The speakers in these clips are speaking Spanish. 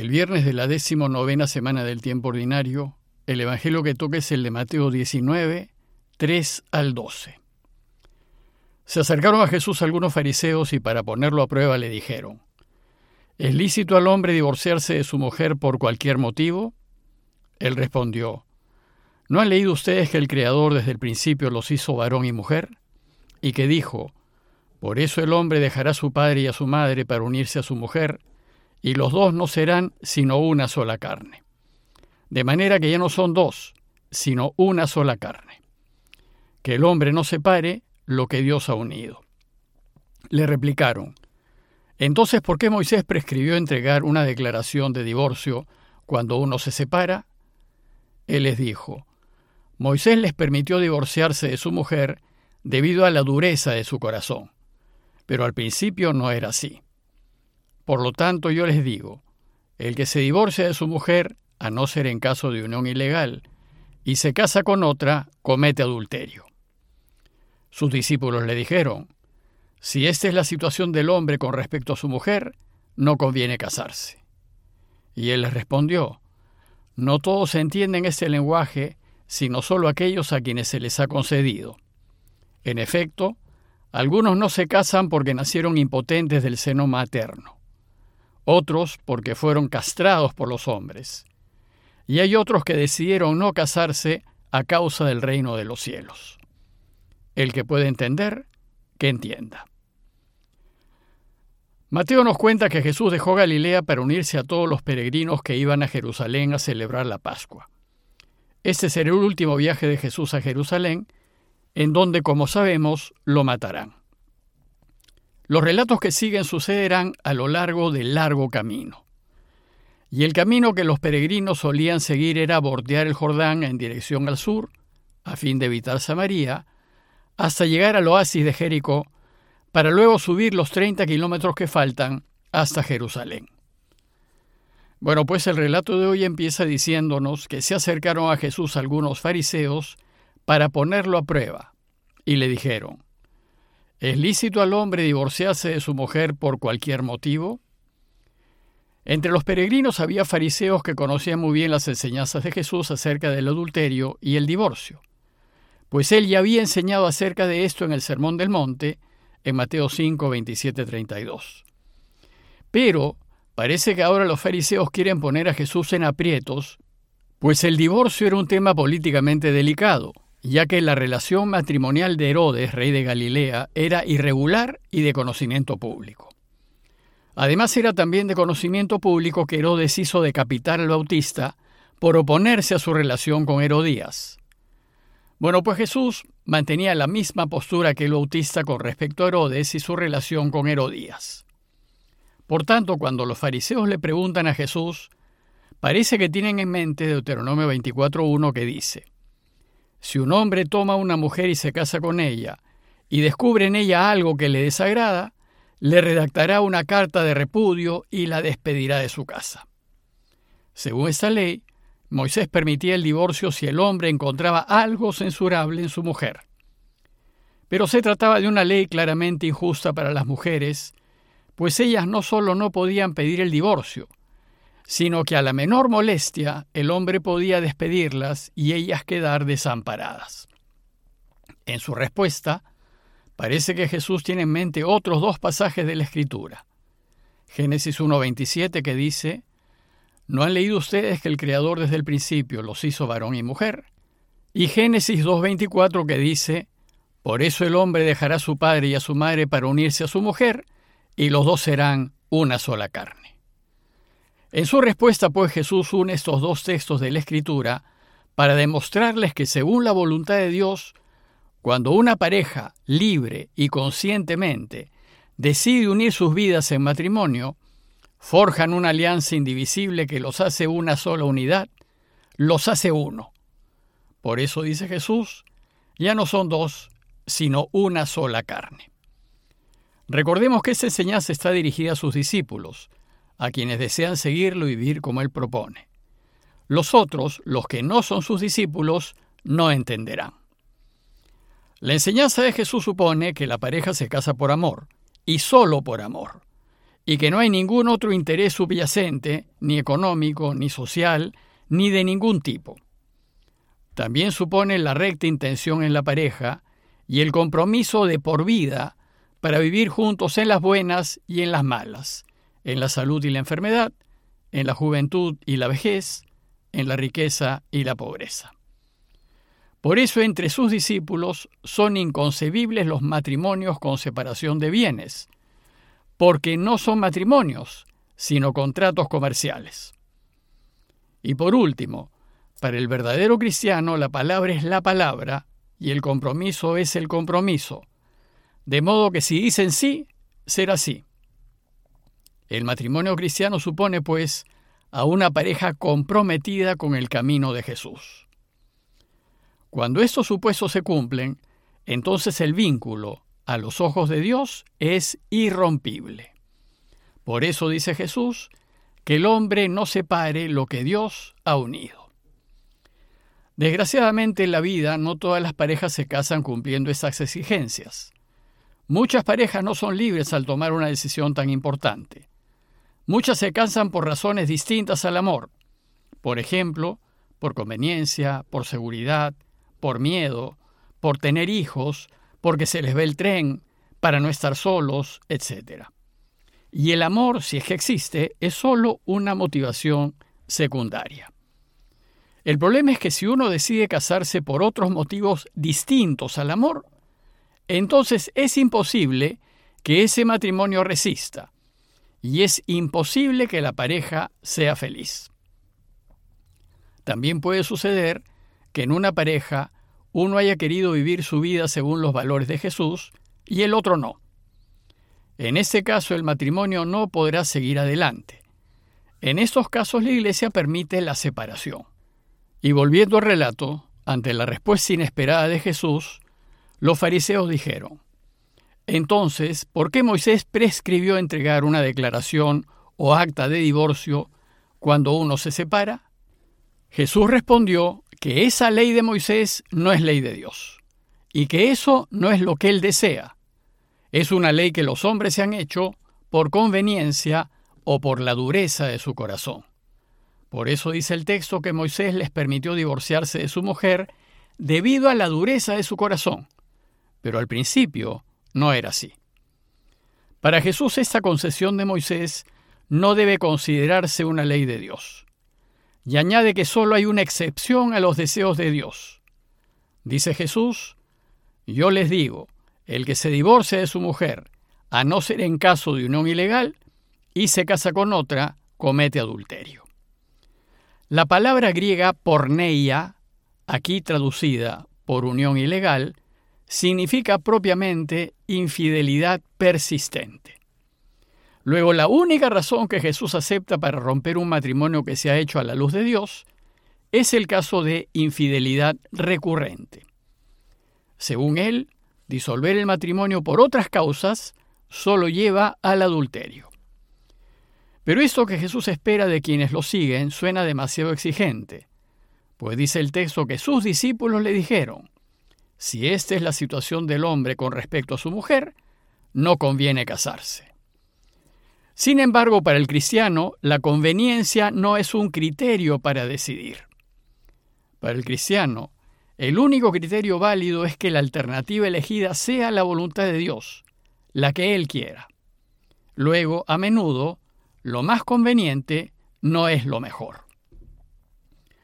El viernes de la décimo novena semana del tiempo ordinario, el Evangelio que toca es el de Mateo 19, 3 al 12. Se acercaron a Jesús algunos fariseos y para ponerlo a prueba le dijeron, ¿Es lícito al hombre divorciarse de su mujer por cualquier motivo? Él respondió, ¿no han leído ustedes que el Creador desde el principio los hizo varón y mujer? Y que dijo, por eso el hombre dejará a su padre y a su madre para unirse a su mujer, y los dos no serán sino una sola carne. De manera que ya no son dos, sino una sola carne. Que el hombre no separe lo que Dios ha unido. Le replicaron, entonces, ¿por qué Moisés prescribió entregar una declaración de divorcio cuando uno se separa? Él les dijo, Moisés les permitió divorciarse de su mujer debido a la dureza de su corazón, pero al principio no era así. Por lo tanto, yo les digo, el que se divorcia de su mujer, a no ser en caso de unión ilegal, y se casa con otra, comete adulterio. Sus discípulos le dijeron, si esta es la situación del hombre con respecto a su mujer, no conviene casarse. Y él les respondió, no todos entienden este lenguaje, sino solo aquellos a quienes se les ha concedido. En efecto, algunos no se casan porque nacieron impotentes del seno materno otros porque fueron castrados por los hombres, y hay otros que decidieron no casarse a causa del reino de los cielos. El que puede entender, que entienda. Mateo nos cuenta que Jesús dejó Galilea para unirse a todos los peregrinos que iban a Jerusalén a celebrar la Pascua. Este será el último viaje de Jesús a Jerusalén, en donde, como sabemos, lo matarán. Los relatos que siguen sucederán a lo largo del largo camino. Y el camino que los peregrinos solían seguir era bordear el Jordán en dirección al sur, a fin de evitar Samaria, hasta llegar al oasis de Jericó, para luego subir los 30 kilómetros que faltan hasta Jerusalén. Bueno, pues el relato de hoy empieza diciéndonos que se acercaron a Jesús algunos fariseos para ponerlo a prueba, y le dijeron, ¿Es lícito al hombre divorciarse de su mujer por cualquier motivo? Entre los peregrinos había fariseos que conocían muy bien las enseñanzas de Jesús acerca del adulterio y el divorcio, pues él ya había enseñado acerca de esto en el Sermón del Monte, en Mateo 5, 27, 32. Pero parece que ahora los fariseos quieren poner a Jesús en aprietos, pues el divorcio era un tema políticamente delicado, ya que la relación matrimonial de Herodes, rey de Galilea, era irregular y de conocimiento público. Además era también de conocimiento público que Herodes hizo decapitar al Bautista por oponerse a su relación con Herodías. Bueno, pues Jesús mantenía la misma postura que el Bautista con respecto a Herodes y su relación con Herodías. Por tanto, cuando los fariseos le preguntan a Jesús, parece que tienen en mente Deuteronomio 24.1 que dice, si un hombre toma a una mujer y se casa con ella, y descubre en ella algo que le desagrada, le redactará una carta de repudio y la despedirá de su casa. Según esta ley, Moisés permitía el divorcio si el hombre encontraba algo censurable en su mujer. Pero se trataba de una ley claramente injusta para las mujeres, pues ellas no solo no podían pedir el divorcio, sino que a la menor molestia el hombre podía despedirlas y ellas quedar desamparadas. En su respuesta, parece que Jesús tiene en mente otros dos pasajes de la Escritura. Génesis 1.27 que dice, ¿no han leído ustedes que el Creador desde el principio los hizo varón y mujer? Y Génesis 2.24 que dice, por eso el hombre dejará a su padre y a su madre para unirse a su mujer, y los dos serán una sola carne. En su respuesta, pues Jesús une estos dos textos de la Escritura para demostrarles que según la voluntad de Dios, cuando una pareja libre y conscientemente decide unir sus vidas en matrimonio, forjan una alianza indivisible que los hace una sola unidad, los hace uno. Por eso dice Jesús, ya no son dos, sino una sola carne. Recordemos que esta enseñanza está dirigida a sus discípulos, a quienes desean seguirlo y vivir como Él propone. Los otros, los que no son sus discípulos, no entenderán. La enseñanza de Jesús supone que la pareja se casa por amor, y solo por amor, y que no hay ningún otro interés subyacente, ni económico, ni social, ni de ningún tipo. También supone la recta intención en la pareja y el compromiso de por vida para vivir juntos en las buenas y en las malas, en la salud y la enfermedad, en la juventud y la vejez, en la riqueza y la pobreza. Por eso entre sus discípulos son inconcebibles los matrimonios con separación de bienes, porque no son matrimonios, sino contratos comerciales. Y por último, para el verdadero cristiano la palabra es la palabra y el compromiso es el compromiso, de modo que si dicen sí, será sí. El matrimonio cristiano supone, pues, a una pareja comprometida con el camino de Jesús. Cuando estos supuestos se cumplen, entonces el vínculo, a los ojos de Dios, es irrompible. Por eso dice Jesús, que el hombre no separe lo que Dios ha unido. Desgraciadamente en la vida no todas las parejas se casan cumpliendo esas exigencias. Muchas parejas no son libres al tomar una decisión tan importante. Muchas se casan por razones distintas al amor. Por ejemplo, por conveniencia, por seguridad, por miedo, por tener hijos, porque se les ve el tren, para no estar solos, etc. Y el amor, si es que existe, es solo una motivación secundaria. El problema es que si uno decide casarse por otros motivos distintos al amor, entonces es imposible que ese matrimonio resista y es imposible que la pareja sea feliz. También puede suceder que en una pareja uno haya querido vivir su vida según los valores de Jesús y el otro no. En este caso el matrimonio no podrá seguir adelante. En estos casos la Iglesia permite la separación. Y volviendo al relato, ante la respuesta inesperada de Jesús, los fariseos dijeron, entonces, ¿por qué Moisés prescribió entregar una declaración o acta de divorcio cuando uno se separa? Jesús respondió que esa ley de Moisés no es ley de Dios y que eso no es lo que él desea. Es una ley que los hombres se han hecho por conveniencia o por la dureza de su corazón. Por eso dice el texto que Moisés les permitió divorciarse de su mujer debido a la dureza de su corazón. Pero al principio no era así. Para Jesús esta concesión de Moisés no debe considerarse una ley de Dios y añade que solo hay una excepción a los deseos de Dios. Dice Jesús, yo les digo, el que se divorcia de su mujer, a no ser en caso de unión ilegal, y se casa con otra, comete adulterio. La palabra griega porneia, aquí traducida por unión ilegal, significa propiamente infidelidad persistente. Luego, la única razón que Jesús acepta para romper un matrimonio que se ha hecho a la luz de Dios es el caso de infidelidad recurrente. Según él, disolver el matrimonio por otras causas solo lleva al adulterio. Pero esto que Jesús espera de quienes lo siguen suena demasiado exigente, pues dice el texto que sus discípulos le dijeron, si esta es la situación del hombre con respecto a su mujer, no conviene casarse. Sin embargo, para el cristiano, la conveniencia no es un criterio para decidir. Para el cristiano, el único criterio válido es que la alternativa elegida sea la voluntad de Dios, la que Él quiera. Luego, a menudo, lo más conveniente no es lo mejor.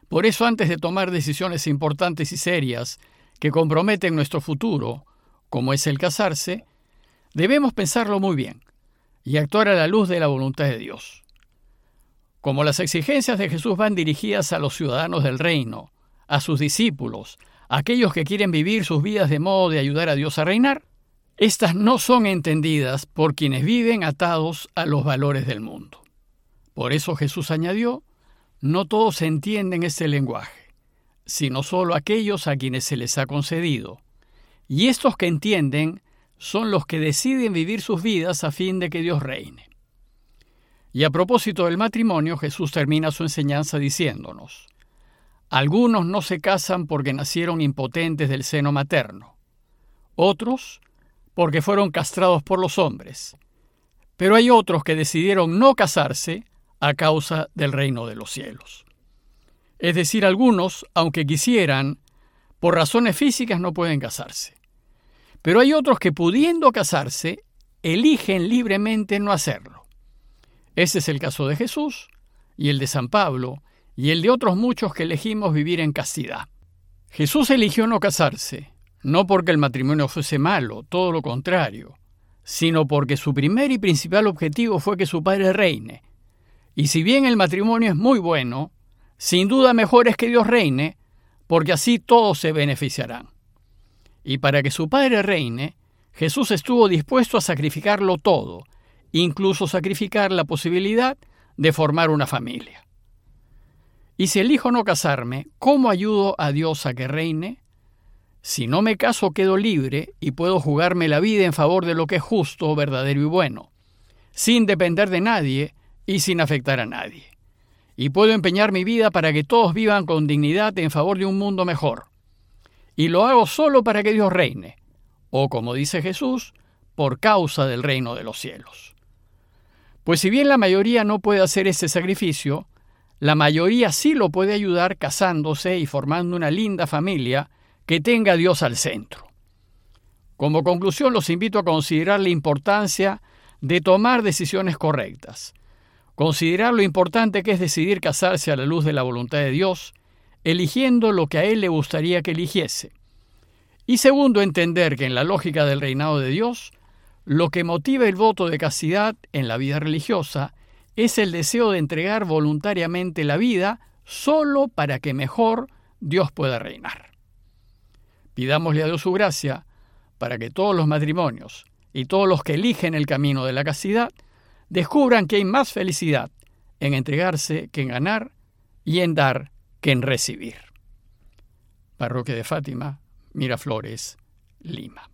Por eso, antes de tomar decisiones importantes y serias que comprometen nuestro futuro, como es el casarse, debemos pensarlo muy bien y actuar a la luz de la voluntad de Dios. Como las exigencias de Jesús van dirigidas a los ciudadanos del reino, a sus discípulos, a aquellos que quieren vivir sus vidas de modo de ayudar a Dios a reinar, estas no son entendidas por quienes viven atados a los valores del mundo. Por eso Jesús añadió, no todos entienden este lenguaje, sino solo aquellos a quienes se les ha concedido. Y estos que entienden son los que deciden vivir sus vidas a fin de que Dios reine. Y a propósito del matrimonio, Jesús termina su enseñanza diciéndonos, algunos no se casan porque nacieron impotentes del seno materno, otros porque fueron castrados por los hombres, Pero hay otros que decidieron no casarse a causa del reino de los cielos. Es decir, algunos, aunque quisieran, por razones físicas no pueden casarse. Pero hay otros que pudiendo casarse, eligen libremente no hacerlo. Ese es el caso de Jesús y el de San Pablo y el de otros muchos que elegimos vivir en castidad. Jesús eligió no casarse, no porque el matrimonio fuese malo, todo lo contrario, sino porque su primer y principal objetivo fue que su padre reine. Y si bien el matrimonio es muy bueno, sin duda mejor es que Dios reine, porque así todos se beneficiarán. Y para que su padre reine, Jesús estuvo dispuesto a sacrificarlo todo, incluso sacrificar la posibilidad de formar una familia. Y si elijo no casarme, ¿cómo ayudo a Dios a que reine? Si no me caso quedo libre y puedo jugarme la vida en favor de lo que es justo, verdadero y bueno, sin depender de nadie y sin afectar a nadie. Y puedo empeñar mi vida para que todos vivan con dignidad en favor de un mundo mejor. Y lo hago solo para que Dios reine, o como dice Jesús, por causa del reino de los cielos. Pues si bien la mayoría no puede hacer ese sacrificio, la mayoría sí lo puede ayudar casándose y formando una linda familia que tenga a Dios al centro. Como conclusión, los invito a considerar la importancia de tomar decisiones correctas, considerar lo importante que es decidir casarse a la luz de la voluntad de Dios, eligiendo lo que a Él le gustaría que eligiese. Y segundo, entender que en la lógica del reinado de Dios, lo que motiva el voto de castidad en la vida religiosa es el deseo de entregar voluntariamente la vida solo para que mejor Dios pueda reinar. Pidámosle a Dios su gracia para que todos los matrimonios y todos los que eligen el camino de la castidad descubran que hay más felicidad en entregarse que en ganar y en dar que en recibir. Parroquia de Fátima, Miraflores, Lima.